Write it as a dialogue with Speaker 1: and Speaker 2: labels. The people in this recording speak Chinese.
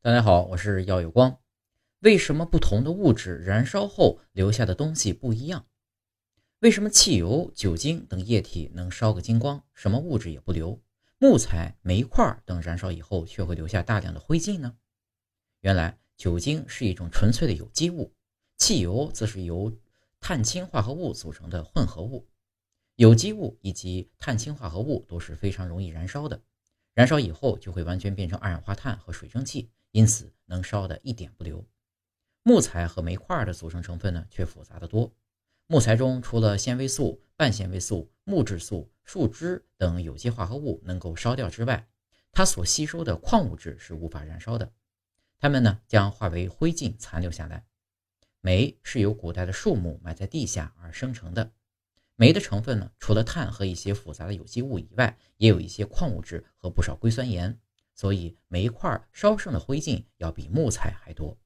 Speaker 1: 大家好，我是耀有光。为什么不同的物质燃烧后留下的东西不一样？为什么汽油、酒精等液体能烧个精光，什么物质也不留？木材、煤块等燃烧以后却会留下大量的灰烬呢？原来，酒精是一种纯粹的有机物，汽油则是由碳氢化合物组成的混合物。有机物以及碳氢化合物都是非常容易燃烧的，燃烧以后就会完全变成二氧化碳和水蒸气。因此能烧的一点不留。木材和煤块的组成成分呢，却复杂的多。木材中除了纤维素、半纤维素、木质素、树脂等有机化合物能够烧掉之外，它所吸收的矿物质是无法燃烧的，它们呢将化为灰烬残留下来。煤是由古代的树木埋在地下而生成的。煤的成分呢，除了碳和一些复杂的有机物以外，也有一些矿物质和不少硅酸盐。所以煤块烧剩的灰烬要比木材还多。